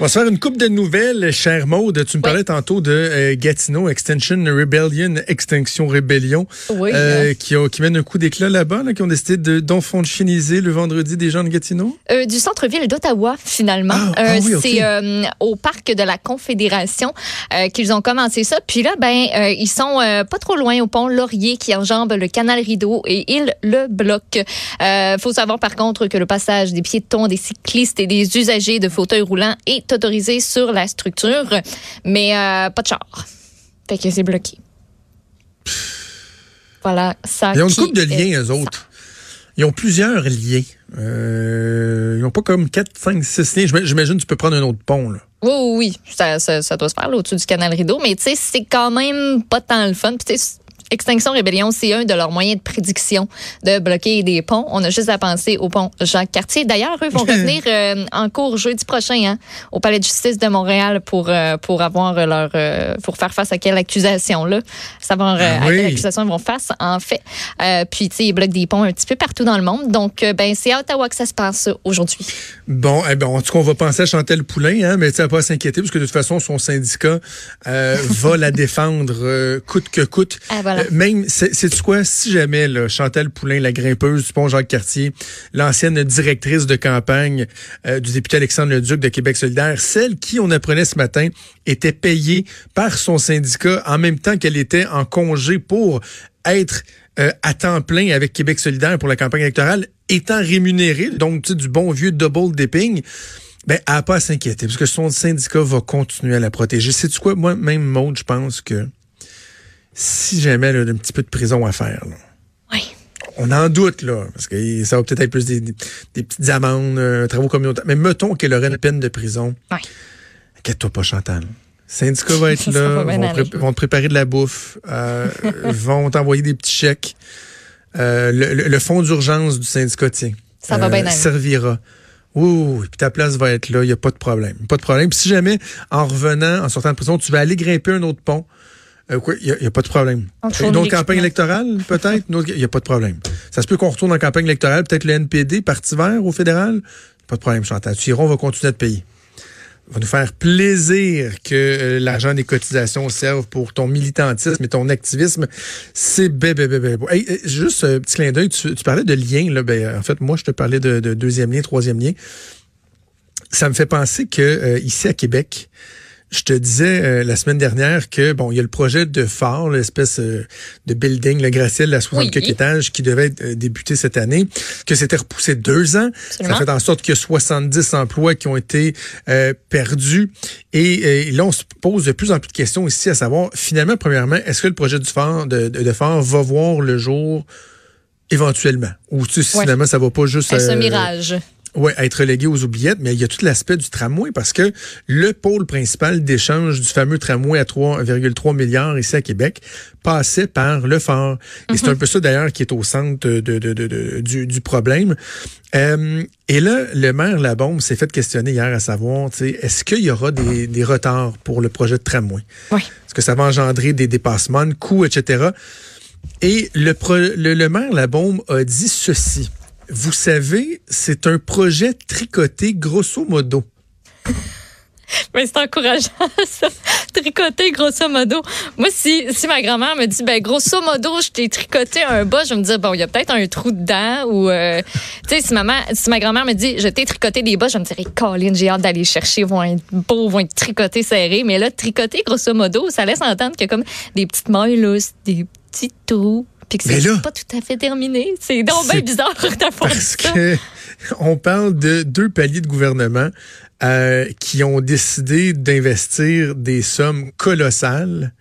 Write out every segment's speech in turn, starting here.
On va se faire une coupe de nouvelles, cher Maude. Tu me parlais tantôt de euh, Gatineau, Extension Rebellion, Extinction Rébellion, Oui, euh, qui, ont- qui mènent un coup d'éclat là-bas, là, qui ont décidé de- d'enfonchiniser le vendredi des gens de Gatineau? Euh, du centre-ville d'Ottawa, finalement. Ah, Euh, ah oui, ok. C'est euh, au parc de la Confédération euh, qu'ils ont commencé ça. Puis là, ben, euh, ils sont euh, pas trop loin au pont Laurier qui enjambe le canal Rideau et ils le bloquent. Euh, faut savoir par contre que le passage des piétons, des cyclistes et des usagers de fauteuils roulants est autorisé sur la structure, mais euh, pas de char. Fait que c'est bloqué. Voilà, ça. Ils ont une coupe de liens, eux autres. Ils ont plusieurs liens. Euh, ils n'ont pas comme 4, 5, 6 liens. J'ima- J'imagine que tu peux prendre un autre pont. Là. Oui, oui, oui. Ça, ça, ça doit se faire là, au-dessus du canal Rideau, mais tu sais, c'est quand même pas tant le fun. Puis tu sais, Extinction Rébellion, c'est un de leurs moyens de prédiction de bloquer des ponts. On a juste à penser au pont Jacques-Cartier. D'ailleurs, eux vont revenir euh, en cours jeudi prochain hein, au Palais de justice de Montréal pour euh, pour avoir leur euh, pour faire face à quelle accusation là, savoir Ah à quelle accusation ils vont face en fait. Puis tu sais, ils bloquent des ponts un petit peu partout dans le monde. Donc ben c'est à Ottawa que ça se passe aujourd'hui. Bon, eh ben, en tout cas, on va penser à Chantal Poulain, hein, mais tu pas à s'inquiéter, parce que de toute façon, son syndicat va la défendre coûte que coûte. Ah, voilà. Euh, même, c'est quoi, si jamais là, Chantal Poulain, la grimpeuse du pont Jacques-Cartier, l'ancienne directrice de campagne euh, du député Alexandre Leduc de Québec solidaire, celle qui, on apprenait ce matin, était payée par son syndicat en même temps qu'elle était en congé pour être euh, à temps plein avec Québec solidaire pour la campagne électorale, étant rémunérée, donc tu du bon vieux double dipping, ben, elle pas à s'inquiéter, parce que son syndicat va continuer à la protéger. Sais-tu quoi? Moi, même Maud, je pense que si jamais elle a un petit peu de prison à faire, là, Oui. on en doute, là, parce que ça va peut-être être plus des, petites amendes, euh, travaux communautaires. Mais mettons qu'elle aurait une peine de prison. Ouais. Inquiète-toi pas, Chantal. Syndicat va être Ça là, vont, pré- vont te préparer de la bouffe, euh, vont t'envoyer des petits chèques. Euh, le, le- le fonds d'urgence du syndicat, tiens, Ça va bien aller. servira. Oui, oui, oui. Puis ta place va être là, il n'y a pas de problème. Pas de problème. Puis si jamais, en revenant, en sortant de prison, tu vas aller grimper un autre pont, euh, quoi, il n'y a, pas de problème. Une autre campagne électorale, peut-être? Il n'y a pas de problème. Ça se peut qu'on retourne en campagne électorale, peut-être le NPD, Parti vert au fédéral? Pas de problème, Chantal. Tu iras, on va continuer à te payer. va nous faire plaisir que euh, l'argent des cotisations serve pour ton militantisme et ton activisme. C'est bébé, bébé, beau. Hey, juste un petit clin d'œil, tu, tu parlais de lien. Là, ben, en fait, moi, je te parlais de, de deuxième lien, troisième lien. Ça me fait penser que euh, ici à Québec, je te disais euh, la semaine dernière que bon, il y a le projet de phare, l'espèce euh, de building, le gratte-ciel à 64 Oui. étages qui devait être, euh, débuter cette année, que c'était repoussé deux ans. Absolument. Ça fait en sorte qu'il y a 70 emplois qui ont été euh, perdus. Et, euh, là, on se pose de plus en plus de questions ici à savoir, finalement, premièrement, est-ce que le projet du phare, de, de, de phare va voir le jour éventuellement? Ou tu sais, Ouais. finalement, ça va pas juste... Un mirage? Oui, être relégué aux oubliettes, mais il y a tout l'aspect du tramway parce que le pôle principal d'échange du fameux tramway à 3,3 milliards ici à Québec passait par le phare. Et c'est un peu ça d'ailleurs qui est au centre de, de- de- de- du, du problème. Euh, et là, le maire Labombe s'est fait questionner hier à savoir, est-ce qu'il y aura des, des retards pour le projet de tramway? Oui. Est-ce que ça va engendrer des dépassements de coûts, etc.? Et le, pro- le, le maire Labombe a dit ceci. Vous savez, c'est un projet tricoté grosso modo. Mais c'est encourageant, ça. Tricoter, grosso modo. Moi, si, si ma grand-mère me dit, ben, grosso modo, je t'ai tricoté un bas, je vais me dire, bon, il y a peut-être un trou dedans ou, euh, tu sais, si, maman, si ma grand-mère me dit, je t'ai tricoté des bas, je me dirais, Colin, j'ai hâte d'aller chercher, vont être beaux, vont être tricotés serrés. Mais là, tricoter, grosso modo, ça laisse entendre a comme des petites mailles des petits trous, puis que c'est là- pas tout à fait terminé. C'est donc bien C'est bizarre d'avoir Parce ça. que on parle de deux paliers de gouvernement euh, qui ont décidé d'investir des sommes colossales.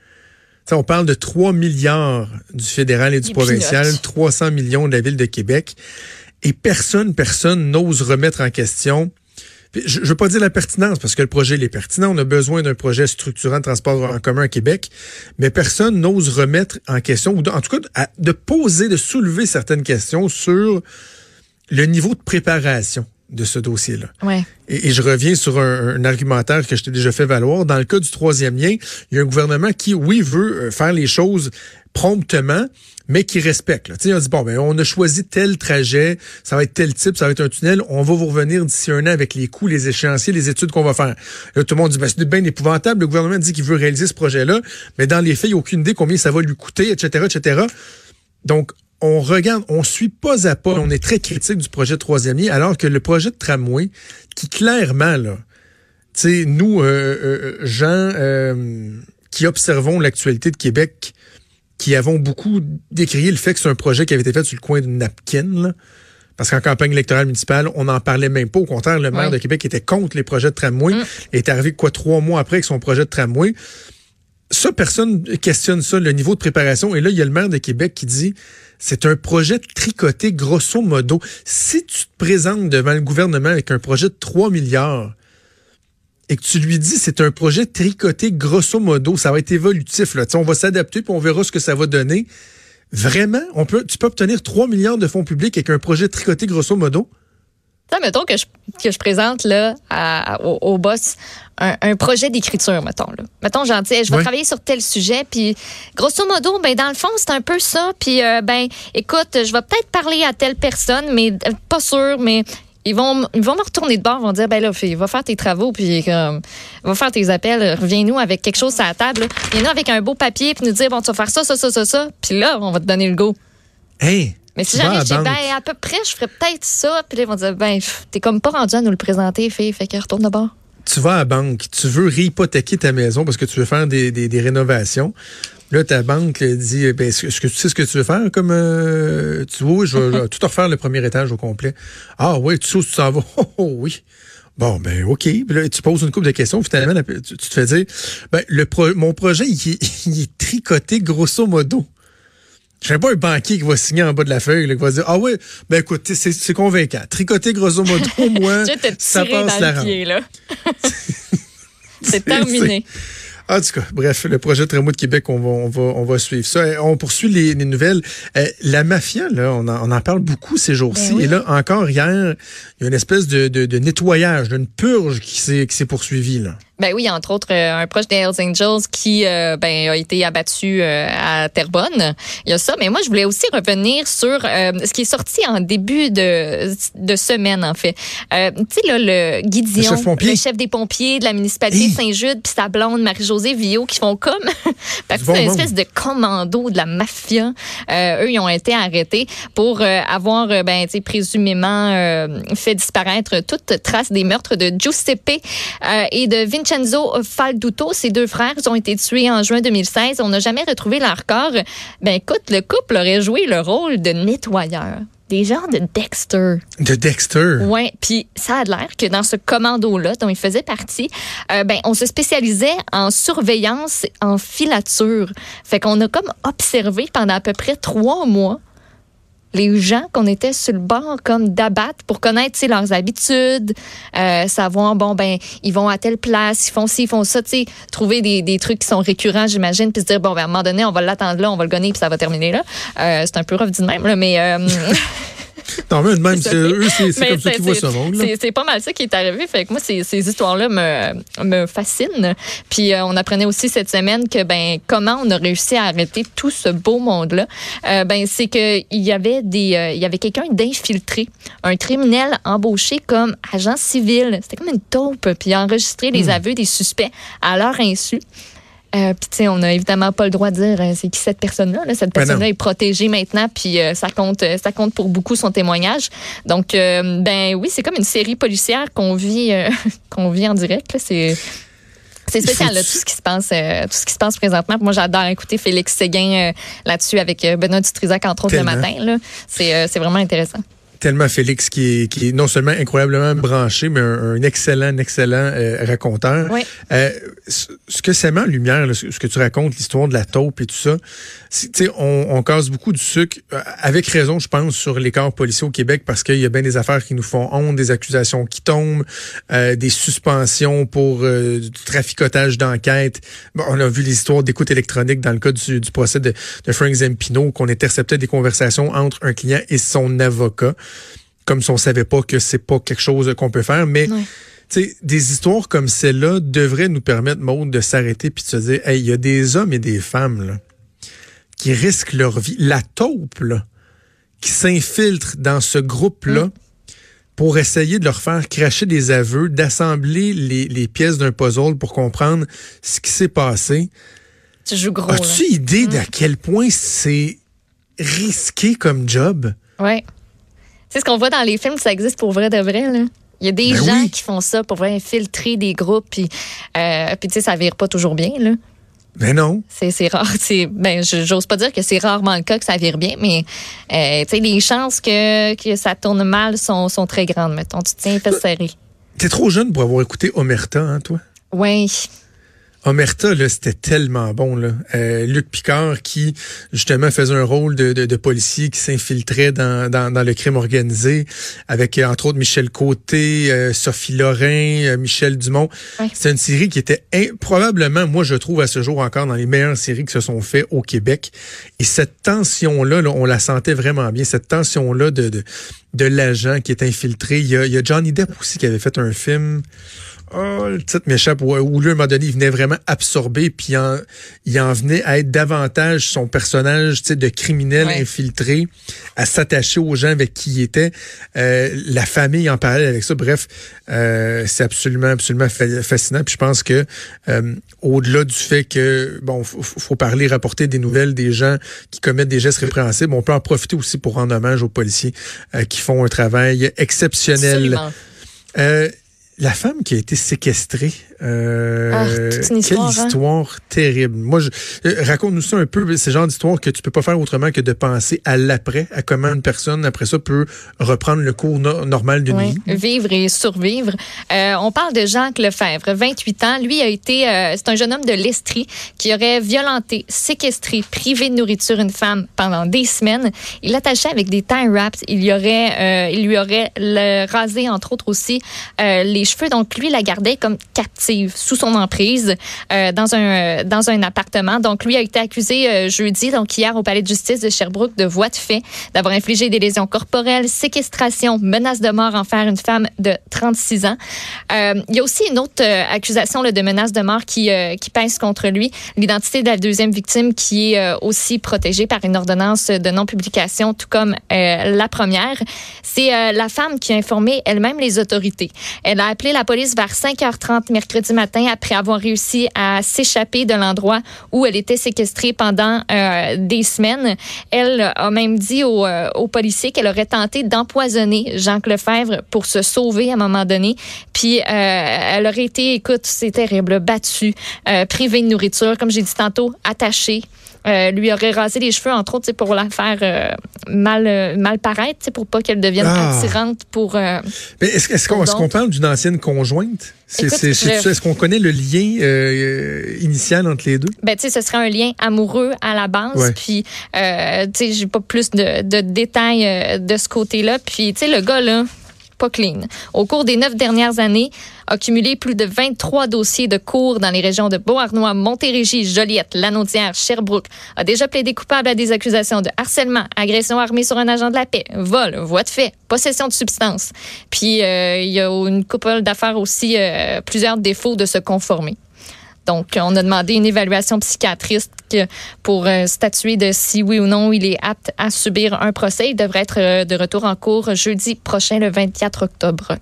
T'sais, on parle de 3 milliards du fédéral et du provincial, peanuts. 300 millions de la ville de Québec. Et personne, personne n'ose remettre en question. Je ne veux pas dire la pertinence, parce que le projet il est pertinent. On a besoin d'un projet structurant de transport en commun à Québec. Mais personne n'ose remettre en question, ou en tout cas de poser, de soulever certaines questions sur le niveau de préparation de ce dossier-là. Ouais. Et, et je reviens sur un, un argumentaire que je t'ai déjà fait valoir. Dans le cas du troisième lien, il y a un gouvernement qui, oui, veut euh, faire les choses promptement, mais qui respecte. Là. Tu sais, on dit, bon, ben, on a choisi tel trajet, ça va être tel type, ça va être un tunnel, on va vous revenir d'ici un an avec les coûts, les échéanciers, les études qu'on va faire. Là, tout le monde dit, ben, c'est bien épouvantable, le gouvernement dit qu'il veut réaliser ce projet-là, mais dans les faits, il n'y a aucune idée combien ça va lui coûter, etc., etc. Donc, on regarde, on suit pas à pas, on est très critique du projet troisième alors que le projet de tramway, qui clairement, là, tu sais, nous, euh, euh, gens euh, qui observons l'actualité de Québec, qui avons beaucoup décrié le fait que c'est un projet qui avait été fait sur le coin d'une napkin, là, parce qu'en campagne électorale municipale, on n'en parlait même pas. Au contraire, le maire de Québec était contre les projets de tramway, est arrivé quoi trois mois après avec son projet de tramway ça, personne questionne ça, le niveau de préparation. Et là, il y a le maire de Québec qui dit, c'est un projet tricoté grosso modo. Si tu te présentes devant le gouvernement avec un projet de 3 milliards et que tu lui dis, c'est un projet tricoté grosso modo, ça va être évolutif, là. On va s'adapter puis on verra ce que ça va donner. Vraiment, on peut, tu peux obtenir 3 milliards de fonds publics avec un projet tricoté grosso modo? Mettons que je, que je présente là, à- au, au boss un, un projet d'écriture, mettons. Là. Mettons, j'en dis, je vais travailler sur tel sujet, puis grosso modo, ben, dans le fond, c'est un peu ça. Puis, euh, ben, écoute, je vais peut-être parler à telle personne, mais euh, pas sûr, mais ils vont, ils vont me retourner de bord, ils vont dire, ben là, fille, va faire tes travaux, puis comme, va faire tes appels, reviens-nous avec quelque chose à la table. là. Viens-nous avec un beau papier, puis nous dire, bon, tu vas faire ça, ça, ça, ça, ça, puis là, on va te donner le go. Hey! Mais si dis, banque. ben, à peu près, je ferais peut-être ça. Puis là, ils vont dire, ben, pff, t'es comme pas rendu à nous le présenter, fille. Fait que retourne de bord. Tu vas à la banque, tu veux réhypothéquer ta maison parce que tu veux faire des, des, des rénovations. Là, ta banque dit, eh ben, est-ce que, tu sais ce que tu veux faire comme euh, tu vois, je vais tout refaire le premier étage au complet. Ah oui, tu sais où tu s'en vas? Oh, oui. Bon, ben OK. Puis là, tu poses une couple de questions. Finalement, tu, te fais dire, ben, le pro- mon projet, il est tricoté grosso modo. Je sais pas un banquier qui va signer en bas de la feuille, là, qui va dire, ah oui, ben écoute, c'est, convaincant. Tricoté grosso modo, moi, ça passe la rampe. C'est terminé. En tout cas, bref, le projet de tramway de Québec, on va, on va, on va suivre ça. On poursuit les, les nouvelles. Euh, la mafia, là, on en, on en parle beaucoup ces jours-ci. Ben oui. Et là, encore hier, il y a une espèce de, de, de nettoyage, d'une purge qui s'est, qui s'est poursuivie. Là. Ben oui, entre autres, euh, un proche des Hells Angels qui euh, ben, a été abattu euh, à Terrebonne. Il y a ça. Mais moi, je voulais aussi revenir sur euh, ce qui est sorti en début de, de semaine, en fait. Tu sais, là, le Guy Dion, Le chef pompier. le chef des pompiers de la municipalité Hi. de Saint-Jude, puis sa blonde Marie-Josée Villot, qui font comme partie bon d'une espèce de commando de la mafia. Eux, ils ont été arrêtés pour avoir, ben, tu sais, présumément fait disparaître toute trace des meurtres de Giuseppe et de Vincenzo Falduto. Ces deux frères ont été tués en juin 2016. On n'a jamais retrouvé leur corps. Ben, écoute, le couple aurait joué le rôle de nettoyeur. Des genres de Dexter. De Dexter? Ouais, puis ça a l'air que dans ce commando-là, dont il faisait partie, euh, ben on se spécialisait en surveillance, en filature. Fait qu'on a comme observé pendant à peu près trois mois les gens qu'on était sur le bord comme d'abattre pour connaître leurs habitudes, euh, savoir bon ben ils vont à telle place, ils font ci, ils font ça, tu trouver des, trucs qui sont récurrents, j'imagine, puis se dire bon ben à un moment donné on va l'attendre là, on va le gonner puis ça va terminer là. Euh, c'est un peu rough dit même là, mais euh, Non, mais même, C'est eux, c'est, comme ça qu'ils voient ce monde. c'est- pas mal ça qui est arrivé. Fait que moi, ces, ces histoires-là me, me fascinent. Puis euh, on apprenait aussi cette semaine que ben comment on a réussi à arrêter tout ce beau monde-là. Euh, ben c'est que il y avait des, euh, il y avait quelqu'un d'infiltré, un criminel embauché comme agent civil. C'était comme une taupe. Puis il a enregistré Hmm. les aveux des suspects à leur insu. Euh, puis tu sais, on n'a évidemment pas le droit de dire euh, c'est qui cette personne-là. là. Cette Ben personne-là est protégée maintenant, puis euh, ça compte, ça compte pour beaucoup son témoignage. Donc, ben oui, c'est comme une série policière qu'on vit, qu'on vit en direct. C'est c'est spécial, là, tout ce qui se passe, euh, tout ce qui se passe présentement. Moi, j'adore écouter Félix Séguin euh, là-dessus avec Benoît Dutrisac entre autres Tellement. le matin. C'est euh, c'est vraiment intéressant. Tellement Félix qui est, qui est non seulement incroyablement branché, mais un, un excellent, un excellent euh, raconteur. Oui. Euh, ce que ça met en lumière, là, ce que tu racontes, l'histoire de la taupe et tout ça, c'est- tu sais, on, on casse beaucoup du sucre, euh, avec raison, je pense, sur les corps policiers au Québec, parce qu'il y a bien des affaires qui nous font honte, des accusations qui tombent, euh, des suspensions pour euh, du traficotage d'enquête. Bon, on a vu les histoires d'écoute électronique dans le cas du, du procès de, de Frank Zampino, qu'on interceptait des conversations entre un client et son avocat, comme si on savait pas que c'est pas quelque chose qu'on peut faire, mais Ouais. tu sais, des histoires comme celle-là devraient nous permettre, Maud, de s'arrêter puis de se dire, hey, il y a des hommes et des femmes là, qui risquent leur vie. La taupe, là, qui s'infiltre dans ce groupe-là pour essayer de leur faire cracher des aveux, d'assembler les, les pièces d'un puzzle pour comprendre ce qui s'est passé. Tu joues gros. As-tu idée d'à quel point c'est risqué comme job? Ouais. C'est ce qu'on voit dans les films, ça existe pour vrai de vrai, là. Il y a des Ben gens oui. qui font ça pour infiltrer des groupes, puis, euh, puis tu sais, ça vire pas toujours bien, là. Mais non. C'est rare. C'est ben je- j'ose pas dire que c'est rarement le cas que ça vire bien, mais euh, tu sais les chances que, que ça tourne mal sont, sont très grandes. Mettons, tu tiens fait serré. T'es trop jeune pour avoir écouté Omerta, hein, toi? Oui. Omerta, là, c'était tellement bon. Là. Euh, Luc Picard qui, justement, faisait un rôle de, de, de policier qui s'infiltrait dans, dans, dans le crime organisé avec, euh, entre autres, Michel Côté, euh, Sophie Lorrain, euh, Michel Dumont. Ouais. C'est une série qui était probablement, moi, je trouve à ce jour encore dans les meilleures séries qui se sont faites au Québec. Et cette tension-là, là, on la sentait vraiment bien. Cette tension-là de, de, de l'agent qui est infiltré. Il y, a, il y a Johnny Depp aussi qui avait fait un film... Oh, le titre m'échappe, où, où lui, à un moment donné, il venait vraiment absorber, puis il en, il en venait à être davantage son personnage de criminel Ouais. infiltré, à s'attacher aux gens avec qui il était, euh, la famille en parallèle avec ça. Bref, euh, c'est absolument, absolument fa- fascinant. Puis je pense que euh, au-delà du fait que, bon, faut, faut parler, rapporter des nouvelles des gens qui commettent des gestes répréhensibles, on peut en profiter aussi pour rendre hommage aux policiers euh, qui font un travail exceptionnel. Absolument. Euh, la femme qui a été séquestrée, euh, Ah, toute une histoire, quelle hein? histoire terrible. Moi, euh, raconte-nous ça un peu, ce genre d'histoire que tu peux pas faire autrement que de penser à l'après, à comment une personne après ça peut reprendre le cours no- normal d'une Oui, vie. vivre et survivre. Euh, on parle de Jacques Lefebvre, 28 ans. Lui a été, euh, c'est un jeune homme de l'Estrie qui aurait violenté, séquestré, privé de nourriture une femme pendant des semaines. Il l'attachait avec des tie wraps. Il y aurait, euh, il lui aurait le, rasé entre autres aussi les cheveux. Donc lui la gardait comme captive sous son emprise euh, dans un dans un appartement. Donc lui a été accusé euh, jeudi, donc hier au palais de justice de Sherbrooke de voie de fait, d'avoir infligé des lésions corporelles, séquestration, menace de mort envers une femme de 36 ans. Euh, il y a aussi une autre euh, accusation là, de menace de mort qui euh, qui pèse contre lui, l'identité de la deuxième victime qui est euh, aussi protégée par une ordonnance de non-publication, tout comme euh, la première. C'est euh, la femme qui a informé elle-même les autorités. Elle a appelé la police vers 5h30 mercredi matin après avoir réussi à s'échapper de l'endroit où elle était séquestrée pendant euh, des semaines. Elle a même dit aux, euh, aux policiers qu'elle aurait tenté d'empoisonner Jacques Lefebvre pour se sauver à un moment donné. Puis euh, elle aurait été, écoute, c'est terrible, battue, privée de nourriture, comme j'ai dit tantôt, attachée. Euh, lui aurait rasé les cheveux, entre autres, pour la faire euh, mal, euh, mal paraître, pour pas qu'elle devienne Ah. attirante pour... Mais est-ce, est-ce qu'on, est-ce qu'on parle d'une ancienne conjointe? C'est, Écoute, c'est- c'est- je- est-ce qu'on connaît le lien euh, initial entre les deux? ben tu sais ce serait un lien amoureux à la base Ouais. puis euh, tu sais j'ai pas plus de, de détails de ce côté-là puis tu sais le gars là Au cours des neuf dernières années, a cumulé plus de 23 dossiers de cours dans les régions de Beauharnois, Montérégie, Joliette, Lanaudière, Sherbrooke. A déjà plaidé coupable à des accusations de harcèlement, agression armée sur un agent de la paix, vol, voie de fait, possession de substances. Puis euh, il y a une couple d'affaires aussi, euh, plusieurs défauts de se conformer. Donc, on a demandé une évaluation psychiatrique pour euh, statuer de si oui ou non il est apte à subir un procès. Il devrait être euh, de retour en cours jeudi prochain, le 24 octobre.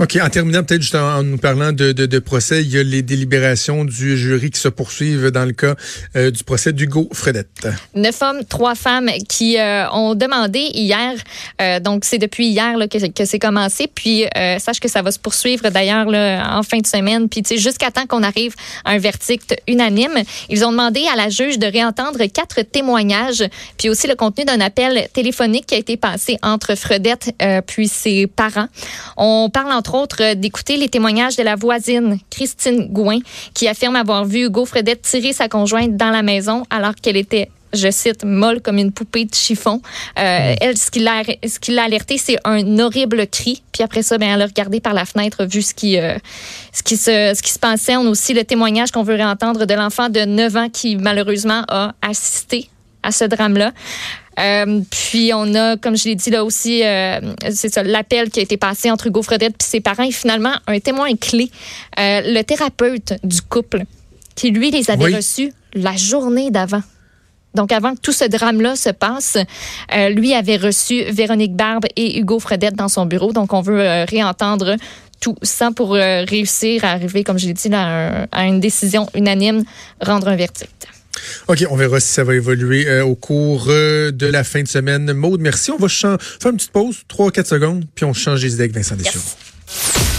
OK. En terminant, peut-être juste en, nous parlant de, de, de, procès, il y a les délibérations du jury qui se poursuivent dans le cas euh, du procès d'Hugo Fredette. Neuf hommes, trois femmes qui euh, ont demandé hier, euh, donc c'est depuis hier là, que, que c'est commencé, puis sache que ça va se poursuivre d'ailleurs en fin de semaine, puis jusqu'à temps qu'on arrive à un verdict unanime. Ils ont demandé à la juge de réentendre quatre témoignages, puis aussi le contenu d'un appel téléphonique qui a été passé entre Fredette puis ses parents. On parle entre autres euh, d'écouter les témoignages de la voisine, Christine Gouin, qui affirme avoir vu Hugo Fredette tirer sa conjointe dans la maison alors qu'elle était je cite, molle comme une poupée de chiffon. Euh, elle, ce qui l'a, ce qui l'a alerté, c'est un horrible cri. Puis après ça, ben, elle a regardé par la fenêtre, vu ce qui, euh, ce qui se, ce qui se passait. On a aussi le témoignage qu'on veut réentendre de l'enfant de 9 ans qui, malheureusement, a assisté à ce drame-là. Euh, puis on a, comme je l'ai dit là aussi, euh, c'est ça, l'appel qui a été passé entre Hugo Fredette et ses parents et finalement un témoin clé, euh, le thérapeute du couple, qui lui les avait reçus la journée d'avant. Donc, avant que tout ce drame-là se passe, lui avait reçu Véronique Barbe et Hugo Fredette dans son bureau. Donc, on veut réentendre tout ça pour réussir à arriver, comme je l'ai dit, à une décision unanime, rendre un verdict. OK, on verra si ça va évoluer euh, au cours euh, de la fin de semaine. Maude, merci. On va faire une petite pause, 3-4 secondes, puis on change les idées avec Vincent Deschamps.